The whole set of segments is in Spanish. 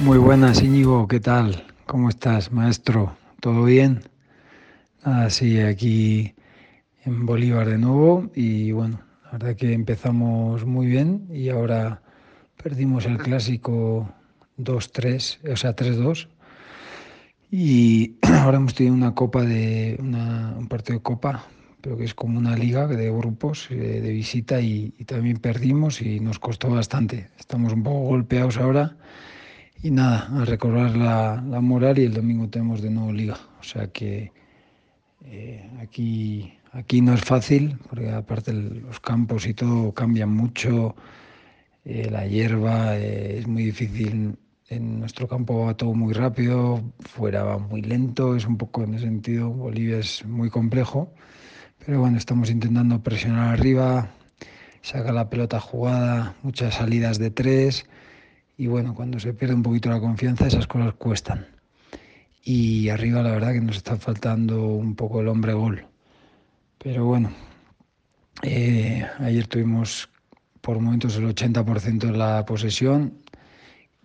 Muy buenas, Íñigo, ¿qué tal? ¿Cómo estás, maestro? ¿Todo bien? Nada, sí, aquí en Bolívar de nuevo y bueno, la verdad que empezamos muy bien y ahora perdimos el clásico 2-3, o sea, 3-2 y ahora hemos tenido una copa de un partido de copa pero que es como una liga de grupos eh, de visita y también perdimos y nos costó bastante. Estamos un poco golpeados ahora y nada, a recobrar la, la, moral y el domingo tenemos de nuevo liga. O sea que eh, aquí, aquí no es fácil, porque aparte los campos y todo cambian mucho, eh, la hierba eh, es muy difícil. En nuestro campo va todo muy rápido, fuera va muy lento, es un poco en ese sentido, Bolivia es muy complejo, pero bueno, estamos intentando presionar arriba, saca la pelota jugada, muchas salidas de tres y bueno, cuando se pierde un poquito la confianza, esas cosas cuestan. Y arriba la verdad que nos está faltando un poco el hombre gol. Pero bueno, eh, ayer tuvimos por momentos el 80% de la posesión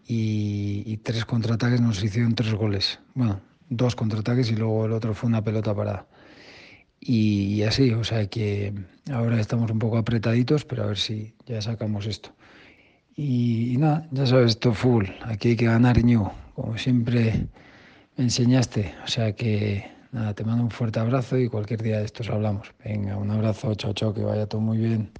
y, tres contraataques nos hicieron tres goles. Bueno, dos contraataques y luego el otro fue una pelota parada. Y, y así, o sea que ahora estamos un poco apretaditos, pero a ver si ya sacamos esto. Y, y, nada, ya sabes, esto full, aquí hay que ganar ñu, como siempre me enseñaste. O sea que nada, te mando un fuerte abrazo y cualquier día de estos hablamos. Venga, un abrazo, chao, chao, que vaya todo muy bien.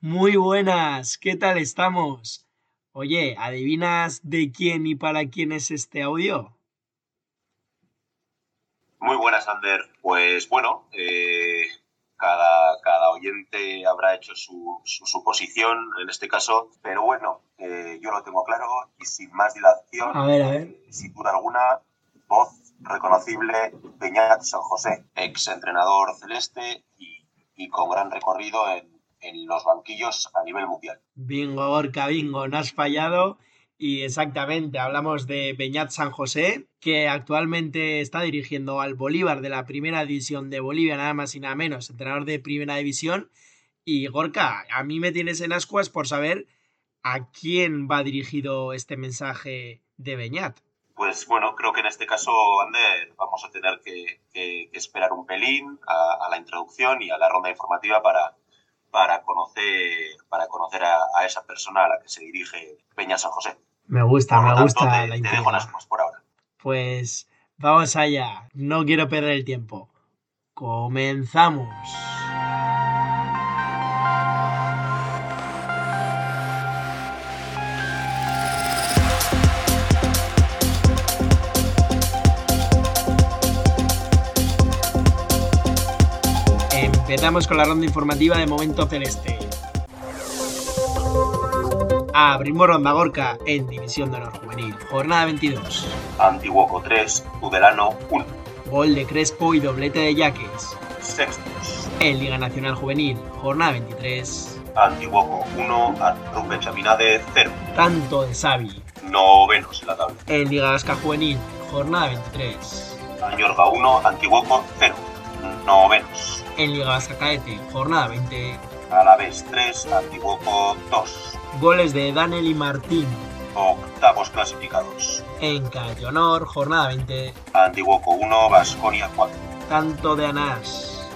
Muy buenas, ¿qué tal estamos? Oye, ¿adivinas de quién y para quién es este audio? Muy buenas, Ander. Pues bueno, eh, cada, cada oyente habrá hecho su, su, suposición en este caso, pero bueno, eh, yo lo tengo claro y sin más dilación, a ver, a ver. sin duda alguna, voz reconocible, Peñat San José, ex entrenador celeste y, y con gran recorrido en, en, los banquillos a nivel mundial. Bingo, Gorka, bingo, no has fallado. Y exactamente, hablamos de Beñat San José, que actualmente está dirigiendo al Bolívar de la primera división de Bolivia, nada más y nada menos, entrenador de primera división. Y Gorka, a mí me tienes en ascuas por saber a quién va dirigido este mensaje de Beñat. Pues bueno, creo que en este caso, Ander, vamos a tener que, que, que esperar un pelín a, la introducción y a la ronda informativa para, para conocer, para conocer a, a, esa persona a la que se dirige Peña San José. Me gusta, me gusta la te dejo las cosas por ahora. Pues vamos allá, no quiero perder el tiempo. Comenzamos. Empezamos con la ronda informativa de Momento Celeste. Abrimos ronda Gorka en División de Honor Juvenil, jornada 22. Antiguoco 3, Tudelano 1. Gol de Crespo y doblete de Yaques. Sextos. En Liga Nacional Juvenil, jornada 23. Antiguoco 1, Arrupe Chaminade 0. Tanto de Xavi. Novenos en la tabla. En Liga Vasca Juvenil, jornada 23. Añorga 1, Antiguoco 0. Novenos. En Liga Vasca Caete, jornada 20. Alavés 3, Antiguoco 2. Goles de Daniel y Martín. Octavos clasificados. En Honor, jornada 20. Antiguoco 1, Vasconia 4. Tanto de Anás.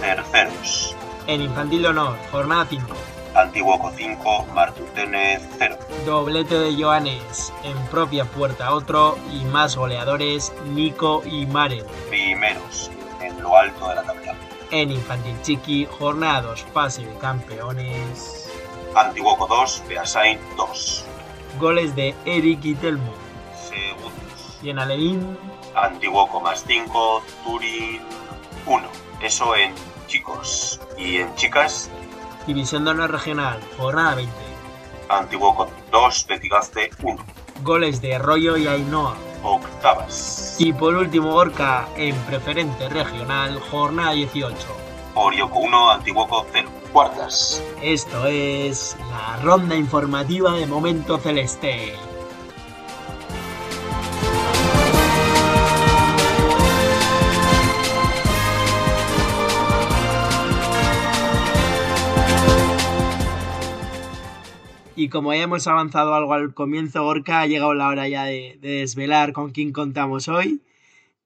Terceros. En Infantil de Honor, jornada 5. Antiguoco 5, Martutene 0. Doblete de Joanes. En propia puerta otro. Y más goleadores, Nico y Maren. Primeros. En lo alto de la tabla. En Infantil Chiqui, jornada 2, pase de campeones. Antiguoco 2, Beasain 2. Goles de Eric y Telmo. Segundos. Y en Alevín. Antiguoco más 5, Turín 1. Eso en chicos. Y en chicas. División de Honor Regional, jornada 20. Antiguoco 2, Betigazte 1. Goles de Rollo y Ainhoa. Octavas. Y por último, Gorka en preferente regional, jornada 18. Orioco 1, Antiguoco 0. Cuartas. Esto es la ronda informativa de Momento Celeste. Y como ya hemos avanzado algo al comienzo, Gorka, ha llegado la hora ya de, desvelar con quién contamos hoy.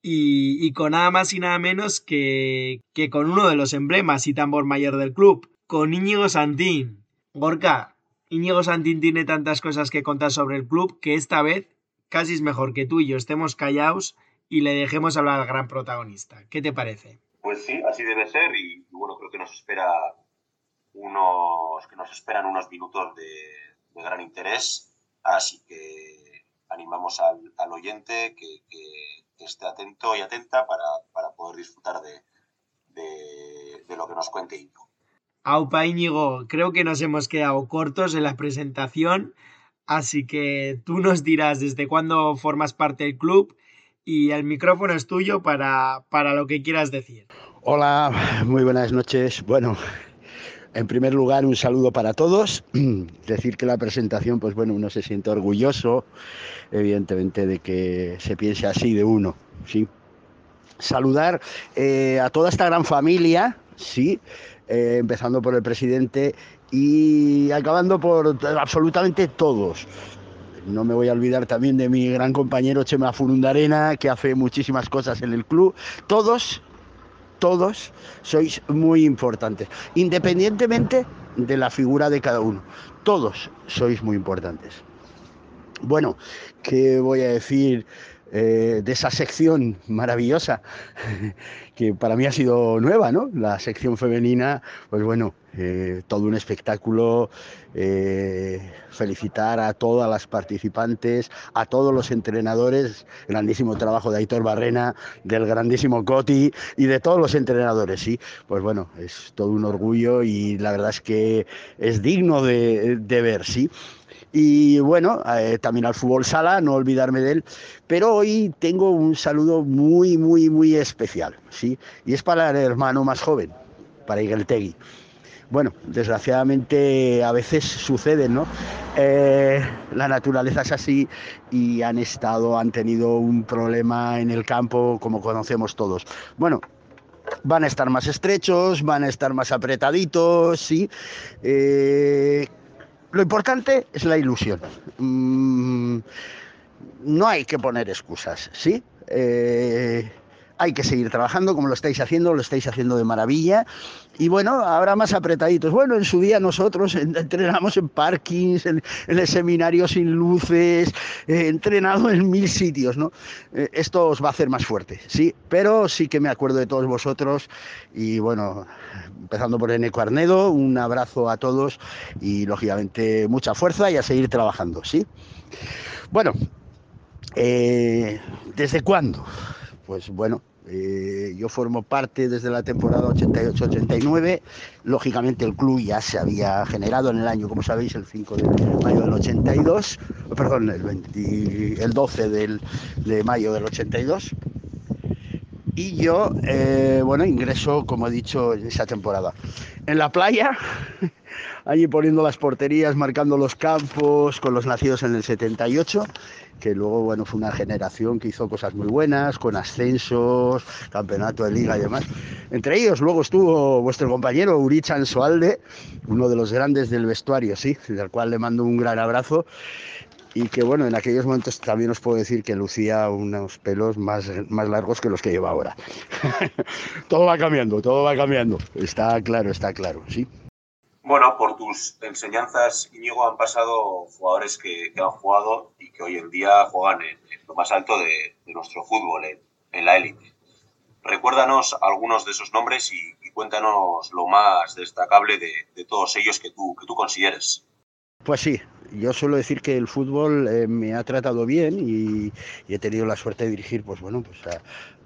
Y, con nada más y nada menos que, que con uno de los emblemas y tambor mayor del club, con Íñigo Santín. Gorka, Íñigo Santín tiene tantas cosas que contar sobre el club que esta vez casi es mejor que tú y yo estemos callados y le dejemos hablar al gran protagonista. ¿Qué te parece? Pues sí, así debe ser y bueno, creo que nos espera unos que nos esperan unos minutos de, gran interés, así que animamos al, oyente que, esté atento y atenta para, poder disfrutar de, de, lo que nos cuente Íñigo. Aupa Íñigo, creo que nos hemos quedado cortos en la presentación, así que tú nos dirás desde cuándo formas parte del club y el micrófono es tuyo para, para lo que quieras decir. Hola, muy buenas noches. Bueno, en primer lugar, un saludo para todos. Decir que la presentación, pues bueno, uno se siente orgulloso, evidentemente, de que se piense así de uno, ¿sí? Saludar eh, a toda esta gran familia, ¿sí? Eh, empezando por el presidente y acabando por absolutamente todos. No me voy a olvidar también de mi gran compañero Chema Furundarena, que hace muchísimas cosas en el club. Todos todos sois muy importantes, independientemente de la figura de cada uno. Todos sois muy importantes. Bueno, ¿qué voy a decir eh, de esa sección maravillosa que para mí ha sido nueva, ¿no? La sección femenina, pues bueno, eh, todo un espectáculo. Eh, felicitar a todas las participantes, a todos los entrenadores, grandísimo trabajo de Aitor Barrena, del grandísimo Coti y de todos los entrenadores, sí. Pues bueno, es todo un orgullo y la verdad es que es digno de, de ver, sí. Y bueno, eh, también al fútbol sala, no olvidarme de él. Pero hoy tengo un saludo muy, muy, muy especial, ¿sí? Y es para el hermano más joven, para Tegui. Bueno, desgraciadamente a veces sucede, ¿no? Eh, la naturaleza es así y han estado, han tenido un problema en el campo como conocemos todos. Bueno, van a estar más estrechos, van a estar más apretaditos, sí. Eh, lo importante es la ilusión. Mm, no hay que poner excusas, ¿sí? Eh, hay que seguir trabajando como lo estáis haciendo, lo estáis haciendo de maravilla. Y bueno, ahora más apretaditos. Bueno, en su día nosotros entrenamos en parkings, en, el seminario sin luces, he entrenado en mil sitios, ¿no? Eh, esto os va a hacer más fuerte, sí, pero sí que me acuerdo de todos vosotros y bueno, empezando por Eneco Arnedo, un abrazo a todos y lógicamente mucha fuerza y a seguir trabajando, ¿sí? Bueno, eh, ¿desde cuándo? Pues bueno, eh, yo formo parte desde la temporada 88-89. Lógicamente el club ya se había generado en el año, como sabéis, el 5 de mayo del 82, perdón, el, 12 de mayo del 82. Y yo, eh, bueno, ingreso, como he dicho, en esa temporada. En la playa, allí poniendo las porterías, marcando los campos, con los nacidos en el 78 que luego bueno, fue una generación que hizo cosas muy buenas, con ascensos, campeonato de liga y demás. Entre ellos luego estuvo vuestro compañero Urichan Soalde, uno de los grandes del vestuario, sí, del cual le mando un gran abrazo y que bueno, en aquellos momentos también os puedo decir que lucía unos pelos más, más largos que los que lleva ahora. todo va cambiando, todo va cambiando, está claro, está claro, sí. Bueno, por tus enseñanzas, Íñigo, han pasado jugadores que, han jugado y que hoy en día juegan en, lo más alto de, nuestro fútbol, en, la élite. Recuérdanos algunos de esos nombres y, cuéntanos lo más destacable de, todos ellos que tú, que tú consideres. Pues sí, yo suelo decir que el fútbol eh, me ha tratado bien y, he tenido la suerte de dirigir pues bueno, pues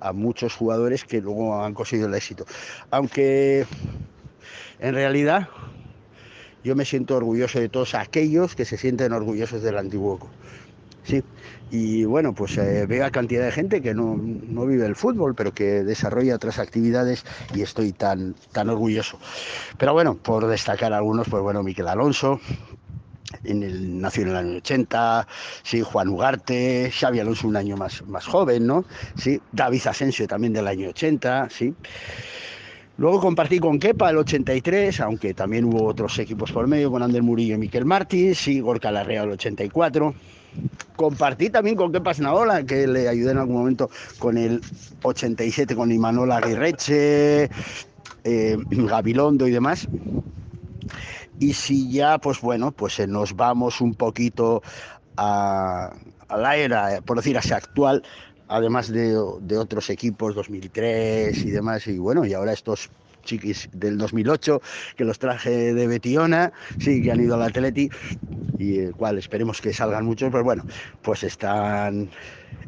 a, muchos jugadores que luego han conseguido el éxito. Aunque en realidad yo me siento orgulloso de todos aquellos que se sienten orgullosos del Antiguoco. Sí, y bueno, pues eh, veo a cantidad de gente que no, no, vive el fútbol, pero que desarrolla otras actividades y estoy tan, tan orgulloso. Pero bueno, por destacar algunos, pues bueno, Miquel Alonso, en el, nació en el año 80, sí, Juan Ugarte, Xavi Alonso un año más, más joven, ¿no? Sí, David Asensio también del año 80, sí. Luego compartí con Kepa el 83, aunque también hubo otros equipos por medio, con Ander Murillo y Miquel Martins, y Gorka Larrea el 84. Compartí también con Kepa Snaola, que le ayudé en algún momento con el 87, con Imanol Aguirreche, eh, Gabilondo y demás. Y si ya, pues bueno, pues nos vamos un poquito a, a la era, por decir así, actual, además de, de, otros equipos, 2003 y demás, y bueno, y ahora estos chiquis del 2008 que los traje de Betiona, sí, que han ido al Atleti, y el cual esperemos que salgan muchos, pues bueno, pues están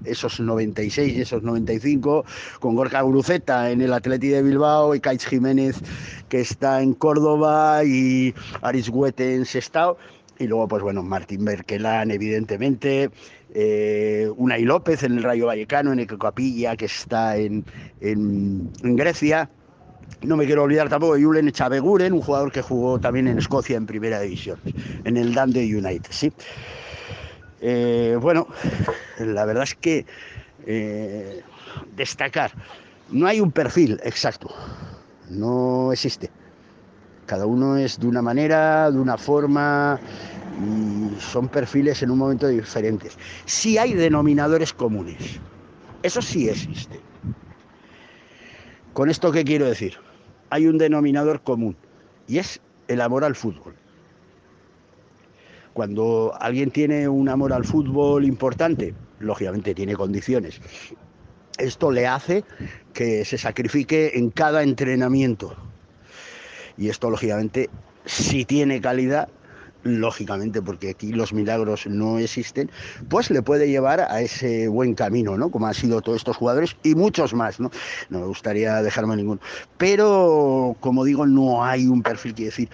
esos 96 y esos 95, con Gorka Guruceta en el Atleti de Bilbao y Kaich Jiménez que está en Córdoba y Aris Huete en Sestao. Y luego, pues bueno, Martín Berkelán, evidentemente, eh, Unai López en el Rayo Vallecano, en el que está en, en Grecia. No me quiero olvidar tampoco de Julen Chaveguren, un jugador que jugó también en Escocia en primera división, en el Dundee United, ¿sí? Eh, bueno, la verdad es que eh, destacar, no hay un perfil exacto, no existe. Cada uno es de una manera, de una forma, y son perfiles en un momento diferentes. Sí hay denominadores comunes, eso sí existe. ¿Con esto qué quiero decir? Hay un denominador común y es el amor al fútbol. Cuando alguien tiene un amor al fútbol importante, lógicamente tiene condiciones. Esto le hace que se sacrifique en cada entrenamiento. Y esto, lógicamente, si tiene calidad, lógicamente, porque aquí los milagros no existen, pues le puede llevar a ese buen camino, ¿no? Como han sido todos estos jugadores y muchos más, ¿no? No me gustaría dejarme ninguno. Pero, como digo, no hay un perfil que decir.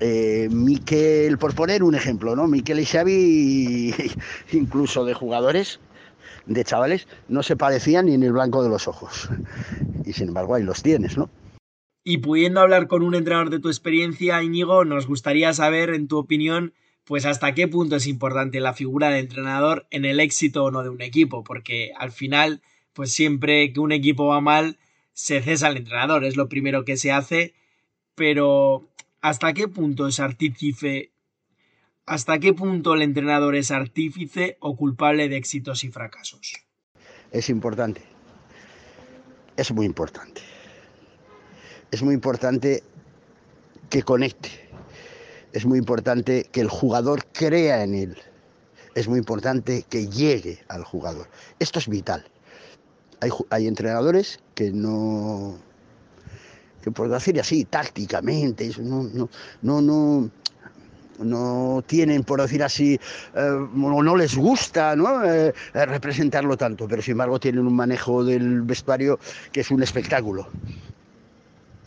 Eh, Miquel, por poner un ejemplo, ¿no? Miquel y Xavi, incluso de jugadores, de chavales, no se parecían ni en el blanco de los ojos. Y sin embargo, ahí los tienes, ¿no? Y pudiendo hablar con un entrenador de tu experiencia, Íñigo, nos gustaría saber, en tu opinión, pues hasta qué punto es importante la figura del entrenador en el éxito o no de un equipo, porque al final, pues siempre que un equipo va mal, se cesa el entrenador, es lo primero que se hace, pero ¿hasta qué punto es artífice? ¿Hasta qué punto el entrenador es artífice o culpable de éxitos y fracasos? Es importante, es muy importante es muy importante que conecte, es muy importante que el jugador crea en él, es muy importante que llegue al jugador. Esto es vital. Hay, entrenadores que no, que por decir así, tácticamente, no, no, no, no, tienen, por decir así, eh, o no les gusta ¿no? Eh, representarlo tanto, pero sin embargo tienen un manejo del vestuario que es un espectáculo.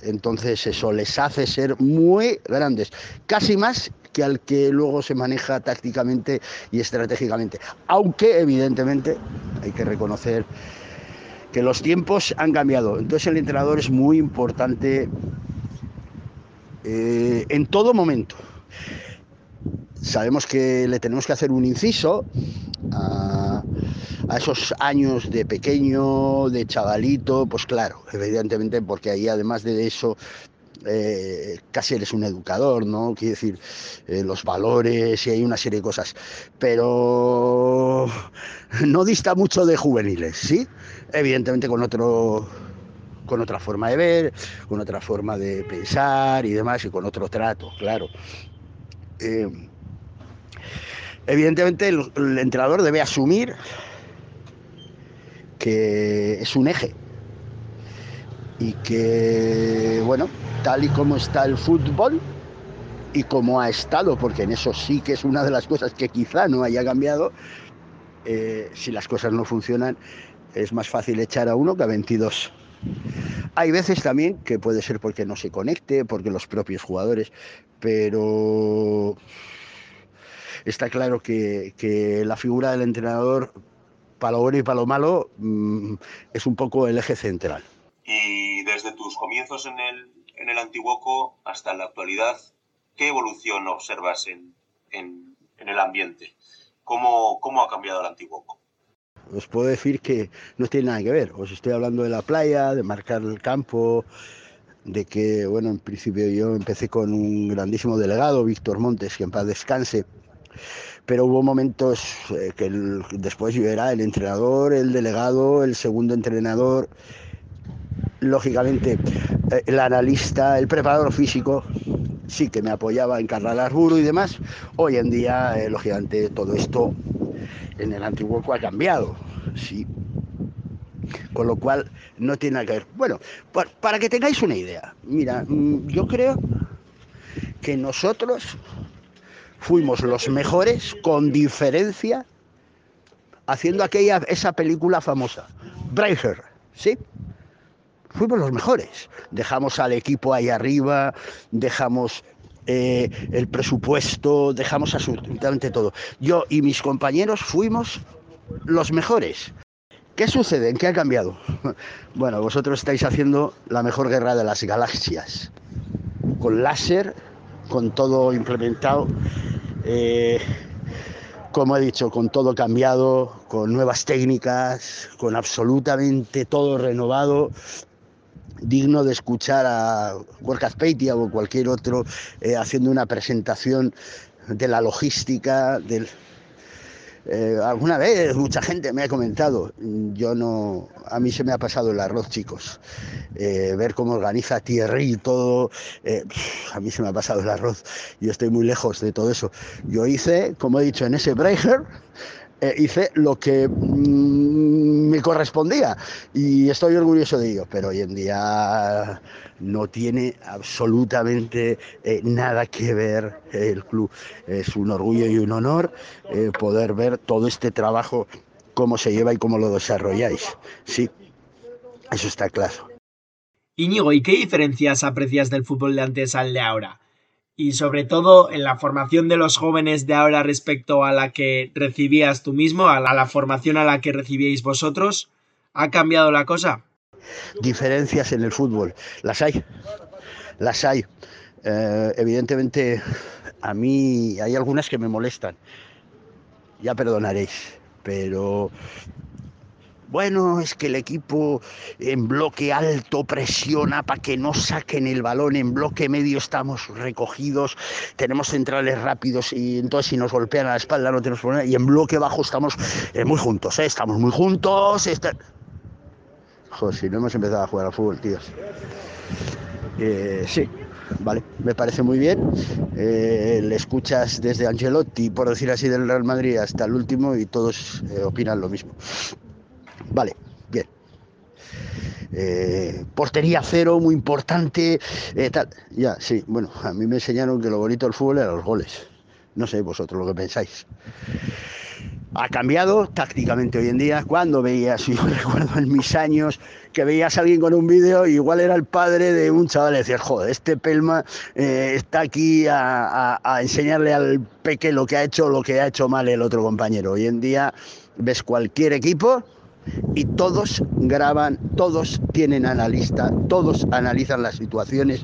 Entonces eso les hace ser muy grandes, casi más que al que luego se maneja tácticamente y estratégicamente. Aunque evidentemente hay que reconocer que los tiempos han cambiado. Entonces el entrenador es muy importante eh, en todo momento. Sabemos que le tenemos que hacer un inciso a, esos años de pequeño, de chavalito, pues claro, evidentemente, porque ahí además de eso eh, casi eres un educador, ¿no? Quiere decir, eh, los valores y hay una serie de cosas. Pero no dista mucho de juveniles, ¿sí? Evidentemente con otro con otra forma de ver, con otra forma de pensar y demás, y con otro trato, claro. Eh, evidentemente el, entrenador debe asumir que es un eje y que, bueno, tal y como está el fútbol y como ha estado, porque en eso sí que es una de las cosas que quizá no haya cambiado, eh, si las cosas no funcionan, es más fácil echar a uno que a 22. Hay veces también que puede ser porque no se conecte, porque los propios jugadores, pero está claro que, que la figura del entrenador, para lo bueno y para lo malo, mm, es un poco el eje central. Y desde tus comienzos en el, en el Antiguoco hasta la actualidad, ¿qué evolución observas en, en, en el ambiente? ¿Cómo, ¿Cómo ha cambiado el Antiguoco? Os puedo decir que no tiene nada que ver. Os estoy hablando de la playa, de marcar el campo, de que, bueno, en principio yo empecé con un grandísimo delegado, Víctor Montes, que en paz descanse, pero hubo momentos eh, que después yo era el entrenador, el delegado, el segundo entrenador, lógicamente eh, el analista, el preparador físico, sí que me apoyaba en Carral Arburo y demás. Hoy en día, eh, lógicamente, todo esto en el antiguo ha cambiado, sí. Con lo cual no tiene nada que ver. Bueno, pa- para que tengáis una idea, mira, mm, yo creo que nosotros fuimos los mejores con diferencia haciendo aquella esa película famosa, Braveheart, ¿sí? Fuimos los mejores. Dejamos al equipo ahí arriba, dejamos eh, el presupuesto, dejamos absolutamente todo. Yo y mis compañeros fuimos los mejores. ¿Qué sucede? ¿En qué ha cambiado? Bueno, vosotros estáis haciendo la mejor guerra de las galaxias, con láser, con todo implementado, eh, como he dicho, con todo cambiado, con nuevas técnicas, con absolutamente todo renovado, digno de escuchar a Work Azpeitia o cualquier otro eh, haciendo una presentación de la logística, del, eh, alguna vez mucha gente me ha comentado, yo no, a mí se me ha pasado el arroz, chicos. Eh, ver cómo organiza Thierry y todo, eh, a mí se me ha pasado el arroz. Yo estoy muy lejos de todo eso. Yo hice, como he dicho, en ese Breger, eh, hice lo que mm, correspondía y estoy orgulloso de ello, pero hoy en día no tiene absolutamente eh, nada que ver el club. Es un orgullo y un honor eh, poder ver todo este trabajo, cómo se lleva y cómo lo desarrolláis. Sí, eso está claro. Íñigo, ¿y qué diferencias aprecias del fútbol de antes al de ahora? Y sobre todo en la formación de los jóvenes de ahora respecto a la que recibías tú mismo, a la, formación a la que recibíais vosotros, ¿ha cambiado la cosa? Diferencias en el fútbol, las hay, las hay. Eh, evidentemente, a mí hay algunas que me molestan, ya perdonaréis, pero bueno, es que el equipo en bloque alto presiona para que no saquen el balón, en bloque medio estamos recogidos, tenemos centrales rápidos y entonces si nos golpean a la espalda no tenemos problema, y en bloque bajo estamos eh, muy juntos, ¿eh? estamos muy juntos. Está... Joder, si no hemos empezado a jugar al fútbol, tíos. Eh, sí, vale, me parece muy bien. Eh, le escuchas desde Ancelotti, por decir así, del Real Madrid hasta el último y todos eh, opinan lo mismo. Vale, bien. Eh, portería cero, muy importante. eh. Ya, sí, bueno, a mí me enseñaron que lo bonito del fútbol eran los goles. No sé vosotros lo que pensáis. Ha cambiado tácticamente hoy en día. Cuando veías, yo recuerdo en mis años, que veías a alguien con un vídeo, igual era el padre de un chaval, y decías, joder, este Pelma eh, está aquí a enseñarle al peque lo que ha hecho, lo que ha hecho mal el otro compañero. Hoy en día ves cualquier equipo y todos graban, todos tienen analista, todos analizan las situaciones,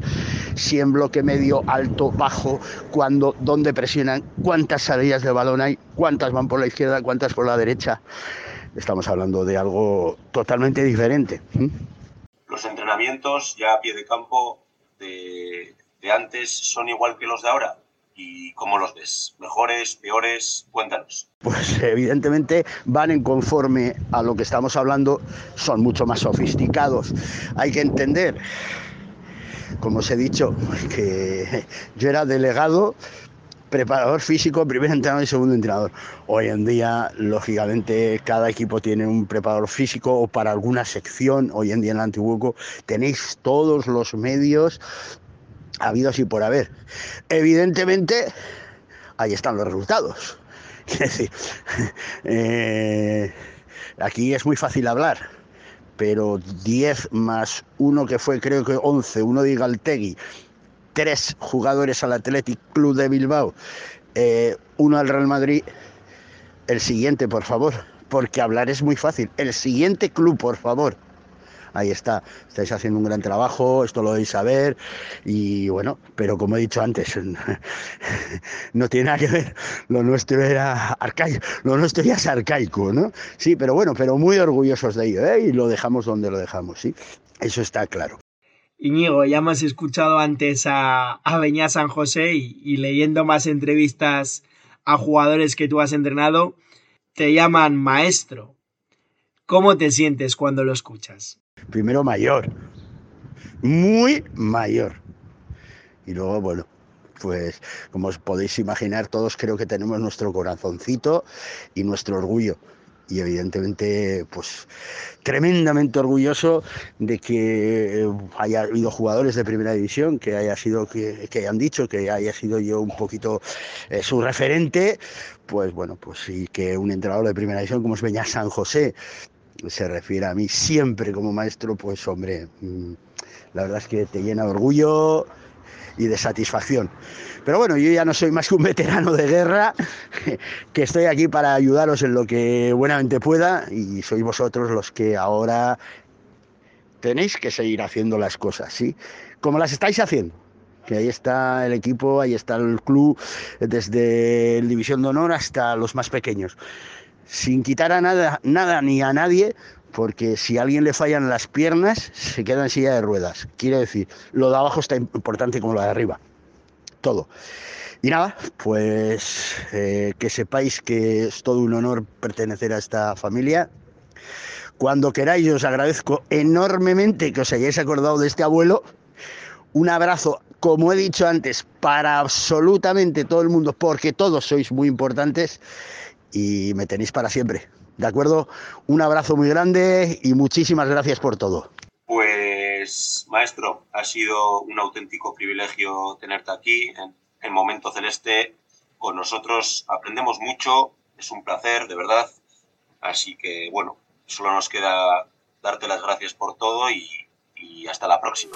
si en bloque medio, alto, bajo, cuando, dónde presionan, cuántas salidas de balón hay, cuántas van por la izquierda, cuántas por la derecha. Estamos hablando de algo totalmente diferente. Los entrenamientos ya a pie de campo de antes son igual que los de ahora. ¿Y cómo los ves? ¿Mejores, peores? Cuéntanos. Pues evidentemente van en conforme a lo que estamos hablando, son mucho más sofisticados. Hay que entender, como os he dicho, que yo era delegado, preparador físico, primer entrenador y segundo entrenador. Hoy en día, lógicamente, cada equipo tiene un preparador físico o para alguna sección. Hoy en día en el Antiguoco tenéis todos los medios habidos y por haber. Evidentemente, ahí están los resultados. Es decir, eh, aquí es muy fácil hablar, pero 10 más uno que fue creo que 11, uno de Igaltegui, tres jugadores al Athletic Club de Bilbao, eh, uno al Real Madrid, el siguiente, por favor, porque hablar es muy fácil. El siguiente club, por favor. Ahí está, estáis haciendo un gran trabajo, esto lo debéis saber y bueno, pero como he dicho antes, no tiene nada que ver, lo nuestro era arcaico, ya es arcaico, ¿no? Sí, pero bueno, pero muy orgullosos de ello, ¿eh? Y lo dejamos donde lo dejamos, ¿sí? Eso está claro. Iñigo, ya hemos escuchado antes a, a Beñá San José y, leyendo más entrevistas a jugadores que tú has entrenado, te llaman maestro. ¿Cómo te sientes cuando lo escuchas? Primero mayor, muy mayor. Y luego, bueno, pues como os podéis imaginar, todos creo que tenemos nuestro corazoncito y nuestro orgullo. Y evidentemente pues tremendamente orgulloso de que haya habido jugadores de primera división que haya sido que, que dicho que haya sido yo un poquito eh, su referente. Pues bueno pues sí que un entrenador de primera división como es Beñá San José se refiere a mí siempre como maestro pues hombre mm, la verdad es que te llena de orgullo y de satisfacción. Pero bueno, yo ya no soy más que un veterano de guerra, que estoy aquí para ayudaros en lo que buenamente pueda y sois vosotros los que ahora tenéis que seguir haciendo las cosas, ¿sí? Como las estáis haciendo. Que ahí está el equipo, ahí está el club, desde el División de Honor hasta los más pequeños. Sin quitar a nada, nada ni a nadie, porque si a alguien le fallan las piernas, se queda en silla de ruedas. Quiere decir, lo de abajo está importante como lo de arriba. Todo. Y nada, pues eh, que sepáis que es todo un honor pertenecer a esta familia. Cuando queráis, os agradezco enormemente que os hayáis acordado de este abuelo. Un abrazo, como he dicho antes, para absolutamente todo el mundo, porque todos sois muy importantes y me tenéis para siempre. ¿De acuerdo? Un abrazo muy grande y muchísimas gracias por todo. Pues, maestro, ha sido un auténtico privilegio tenerte aquí en, el Momento Celeste con nosotros. Aprendemos mucho, es un placer, de verdad. Así que, bueno, solo nos queda darte las gracias por todo y hasta la próxima.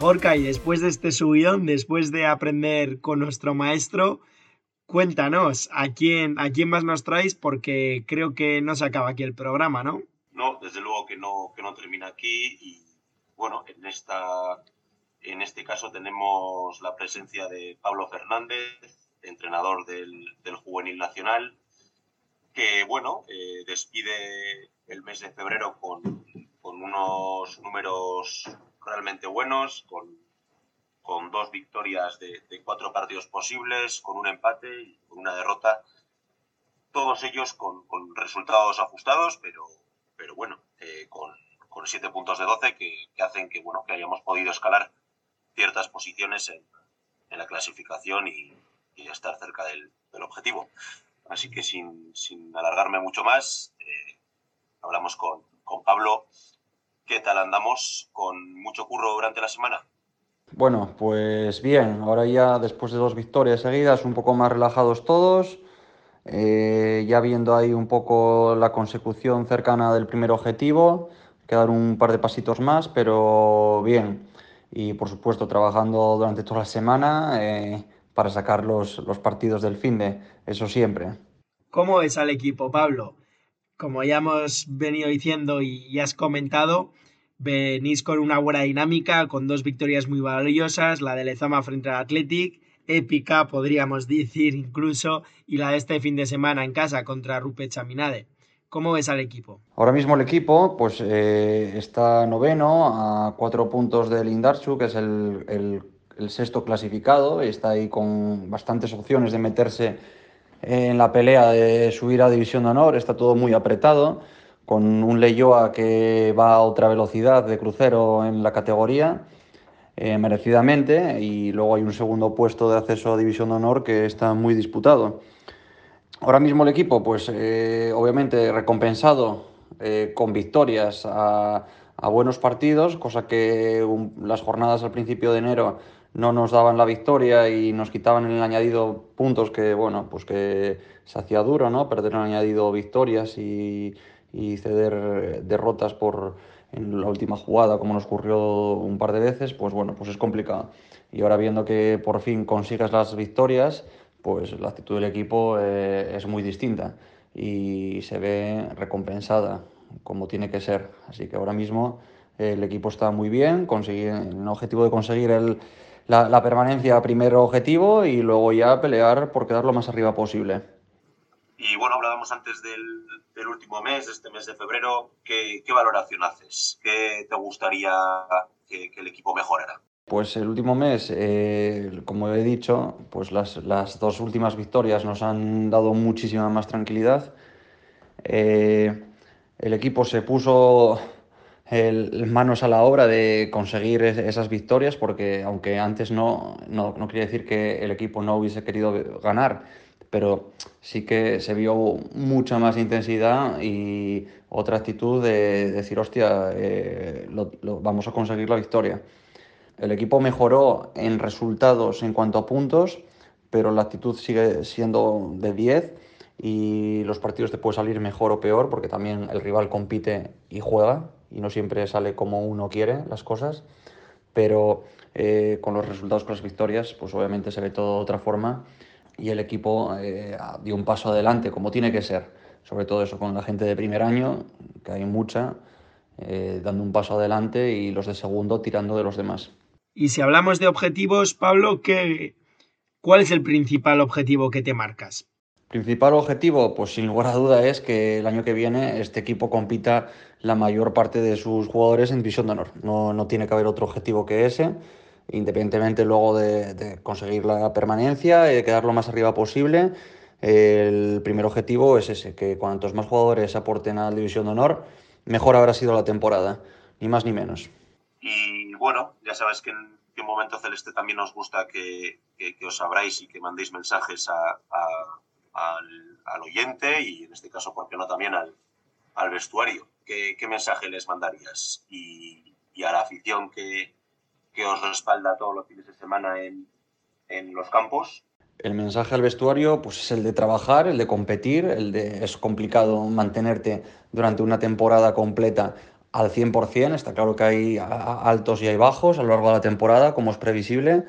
Gorka, y después de este subidón, después de aprender con nuestro maestro, cuéntanos, ¿a quién, ¿a quién más nos traes? Porque creo que no se acaba aquí el programa, ¿no? No, desde luego que no, que no termina aquí y bueno, en, esta, en este caso tenemos la presencia de Pablo Fernández, entrenador del, Juvenil Nacional, que bueno, eh, despide el mes de febrero con, con unos números realmente buenos, con, con dos victorias de, cuatro partidos posibles, con un empate y con una derrota. Todos ellos con, resultados ajustados, pero, pero bueno, eh, con, con, siete puntos de doce que, hacen que, bueno, que hayamos podido escalar ciertas posiciones en, en la clasificación y, estar cerca del, del, objetivo. Así que sin, sin alargarme mucho más, eh, hablamos con, con Pablo ¿Qué tal andamos? ¿Con mucho curro durante la semana? Bueno, pues bien, ahora ya después de dos victorias seguidas, un poco más relajados todos, eh, ya viendo ahí un poco la consecución cercana del primer objetivo, quedar un par de pasitos más, pero bien. Y por supuesto trabajando durante toda la semana eh, para sacar los, los partidos del fin de, eso siempre. ¿Cómo ves al equipo, Pablo? Como ya hemos venido diciendo y ya has comentado, venís con una buena dinámica, con dos victorias muy valiosas, la de Lezama frente al Athletic, épica podríamos decir incluso, y la de este fin de semana en casa contra Rupe Chaminade. ¿Cómo ves al equipo? Ahora mismo el equipo pues, eh, está noveno a cuatro puntos del Indarsu, que es el, el sexto clasificado, está ahí con bastantes opciones de meterse en la pelea de subir a División de Honor, está todo muy apretado, con un Leyoa que va a otra velocidad de crucero en la categoría, eh, merecidamente, y luego hay un segundo puesto de acceso a División de Honor que está muy disputado. Ahora mismo el equipo, pues eh, obviamente recompensado eh, con victorias a, buenos partidos, cosa que las jornadas al principio de enero no nos daban la victoria y nos quitaban en el añadido puntos que, bueno, pues que se hacía duro, ¿no? Perder en el añadido victorias y, y ceder derrotas por en la última jugada, como nos ocurrió un par de veces, pues bueno, pues es complicado. Y ahora viendo que por fin consigues las victorias, pues la actitud del equipo eh, es muy distinta y se ve recompensada como tiene que ser. Así que ahora mismo el equipo está muy bien, el objetivo de conseguir el, la, la, permanencia primero objetivo y luego ya pelear por quedar lo más arriba posible. Y bueno, hablábamos antes del, del último mes, este mes de febrero. ¿Qué, qué valoración haces? ¿Qué te gustaría que, que el equipo mejorara? Pues el último mes, eh, como he dicho, pues las, las, dos últimas victorias nos han dado muchísima más tranquilidad. Eh, el equipo se puso el, manos a la obra de conseguir esas victorias, porque aunque antes no, no, no quería decir que el equipo no hubiese querido ganar, pero sí que se vio mucha más intensidad y otra actitud de, de decir, hostia, eh, lo, vamos a conseguir la victoria. El equipo mejoró en resultados en cuanto a puntos, pero la actitud sigue siendo de 10 y los partidos te pueden salir mejor o peor porque también el rival compite y juega y no siempre sale como uno quiere las cosas, pero eh, con los resultados, con las victorias, pues obviamente se ve todo de otra forma y el equipo eh, dio un paso adelante como tiene que ser, sobre todo eso con la gente de primer año, que hay mucha, eh, dando un paso adelante y los de segundo tirando de los demás. Y si hablamos de objetivos, Pablo, ¿qué, ¿cuál es el principal objetivo que te marcas? Principal objetivo, pues sin lugar a duda, es que el año que viene este equipo compita la mayor parte de sus jugadores en división de honor. No, no tiene que haber otro objetivo que ese, independientemente luego de, de conseguir la permanencia y de quedar lo más arriba posible. El primer objetivo es ese, que cuantos más jugadores aporten a la división de honor, mejor habrá sido la temporada, ni más ni menos. Y bueno, ya sabes que en, que en Momento Celeste también nos gusta que, que, os abráis y que mandéis mensajes a, al, al, oyente y en este caso, ¿por qué no también al, al vestuario? ¿Qué, ¿Qué, mensaje les mandarías? Y, y a la afición que, que, os respalda todos los fines de semana en, en los campos. El mensaje al vestuario pues, es el de trabajar, el de competir, el de es complicado mantenerte durante una temporada completa al 100%. Está claro que hay altos y hay bajos a lo largo de la temporada, como es previsible,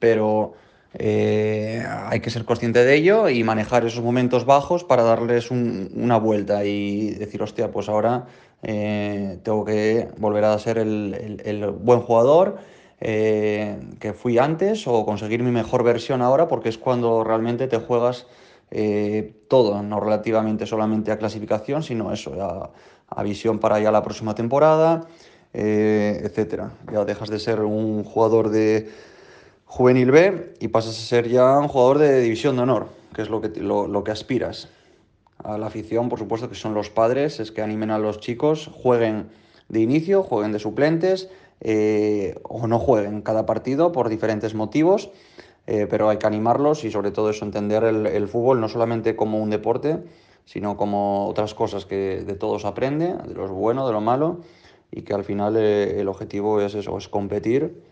pero eh, hay que ser consciente de ello y manejar esos momentos bajos para darles un, una vuelta y decir, hostia, pues ahora eh, tengo que volver a ser el, buen jugador. Eh, que fui antes o conseguir mi mejor versión ahora porque es cuando realmente te juegas todo, no relativamente solamente a clasificación, sino eso, a, a visión para ya la próxima temporada, etcétera. Ya dejas de ser un jugador de juvenil B y pasas a ser ya un jugador de división de honor, que es lo que, lo, lo que aspiras. A la afición, por supuesto, que son los padres, es que animen a los chicos, jueguen de inicio, jueguen de suplentes eh, o no jueguen cada partido por diferentes motivos, eh, pero hay que animarlos y sobre todo eso, entender el, el fútbol no solamente como un deporte, sino como otras cosas que de todos aprende, de lo bueno, de lo malo, y que al final eh, el objetivo es eso, es competir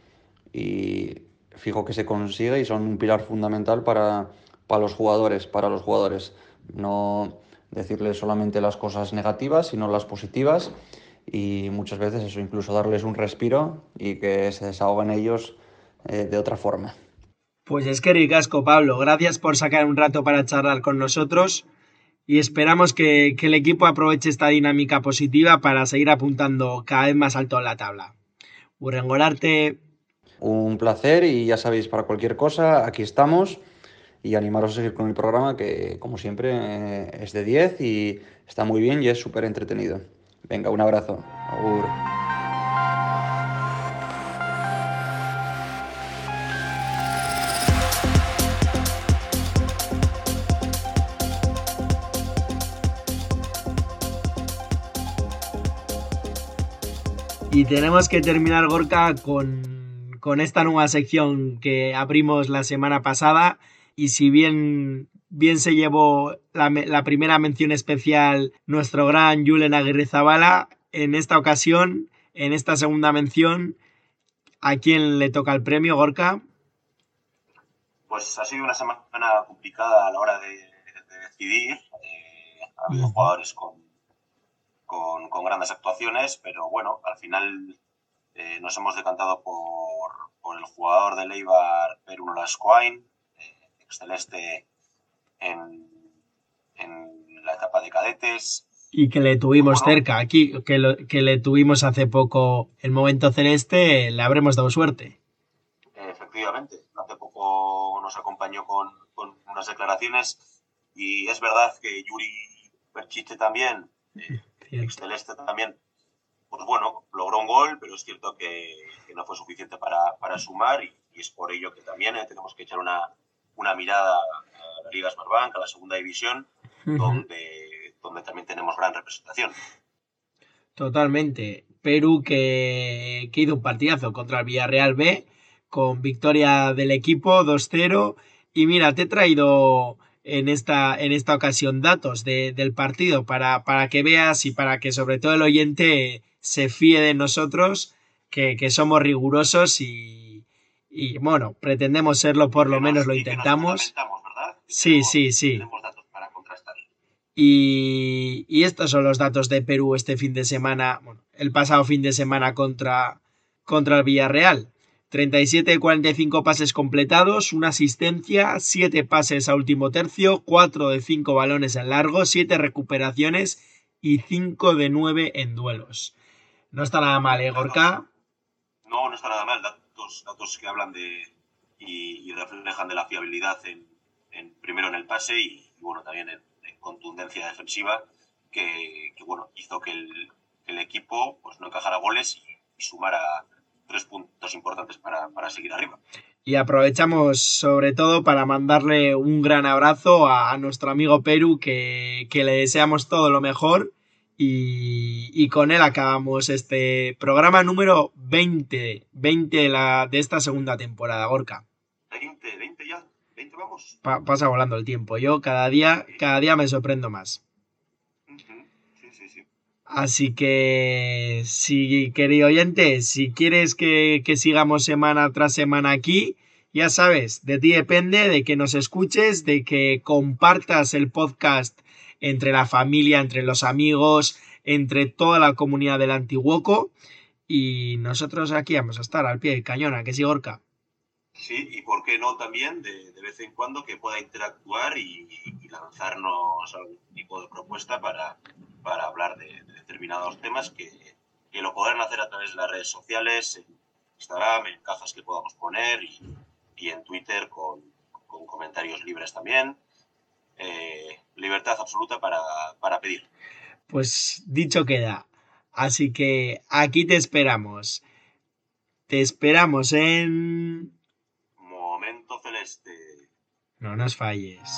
y fijo que se consigue y son un pilar fundamental para, para los jugadores, para los jugadores. No decirles solamente las cosas negativas, sino las positivas y muchas veces eso, incluso darles un respiro y que se desahoguen ellos eh, de otra forma. Pues es que ricasco, Pablo. Gracias por sacar un rato para charlar con nosotros y esperamos que, que, el equipo aproveche esta dinámica positiva para seguir apuntando cada vez más alto en la tabla. Urrengorarte. Un placer y ya sabéis, para cualquier cosa, aquí estamos y animaros a seguir con el programa que, como siempre, eh, es de 10 y está muy bien y es súper entretenido. Venga, un abrazo. Y tenemos que terminar, Gorka, con con esta nueva sección que abrimos la semana pasada. Y si bien, bien se llevó la, la primera mención especial nuestro gran Julen Aguirre Zabala, en esta ocasión, en esta segunda mención, ¿a quién le toca el premio, Gorka? Pues ha sido una semana complicada a la hora de, de decidir. Eh, ha habido jugadores con, con, con, grandes actuaciones, pero bueno, al final eh, nos hemos decantado por, por, el jugador de Leibar, Perú Lascoain, eh, exceleste en, en la etapa de cadetes, y que le tuvimos bueno, cerca aquí, que, lo, que, le tuvimos hace poco el momento celeste, le habremos dado suerte. Efectivamente, hace poco nos acompañó con, con unas declaraciones y es verdad que Yuri Perchiche también, eh, ex celeste también, pues bueno, logró un gol, pero es cierto que, que no fue suficiente para, para sumar y, y, es por ello que también eh, tenemos que echar una, una mirada a la Liga Smartbank, a la segunda división, uh -huh. donde donde también tenemos gran representación. Totalmente. Perú que, que hizo un partidazo contra el Villarreal B con victoria del equipo 2-0. Y mira, te he traído en esta, en esta ocasión datos de, del partido para, para que veas y para que sobre todo el oyente se fíe de nosotros, que, que somos rigurosos y, y, bueno, pretendemos serlo, por lo menos lo intentamos. Sí, sí, sí. Tenemos datos para contrastar. Y, y, estos son los datos de Perú este fin de semana, bueno, el pasado fin de semana contra, contra el Villarreal. 37 de 45 pases completados, una asistencia, 7 pases a último tercio, 4 de 5 balones en largo, 7 recuperaciones y 5 de 9 en duelos. No está nada mal, ¿eh, Gorka? No, no está nada mal. Datos, datos que hablan de y, y reflejan de la fiabilidad en, en, primero en el pase y, y bueno, también en, contundencia defensiva que, que bueno, hizo que el, que el, equipo pues, no encajara goles y, y sumara tres puntos importantes para, para, seguir arriba. Y aprovechamos sobre todo para mandarle un gran abrazo a, a nuestro amigo Perú, que, que, le deseamos todo lo mejor. Y, y, con él acabamos este programa número 20, 20 de, la, de esta segunda temporada, Gorka. 20, 20 ya, 20 vamos. Pa pasa volando el tiempo. Yo cada día, cada día me sorprendo más. Así que, si, querido oyente, si quieres que, que, sigamos semana tras semana aquí, ya sabes, de ti depende, de que nos escuches, de que compartas el podcast entre la familia, entre los amigos, entre toda la comunidad del Antiguoco. Y nosotros aquí vamos a estar al pie del cañón, ¿a que sí, Gorka? Sí, y por qué no también de, de vez en cuando que pueda interactuar y, lanzarnos algún tipo de propuesta para, para hablar de, de determinados temas que, que, lo podrán hacer a través de las redes sociales, en Instagram, en cajas que podamos poner y, y en Twitter con, con, comentarios libres también. Eh, libertad absoluta para, para pedir. Pues dicho queda. Así que aquí te esperamos. Te esperamos en... Momento celeste. No nos falles.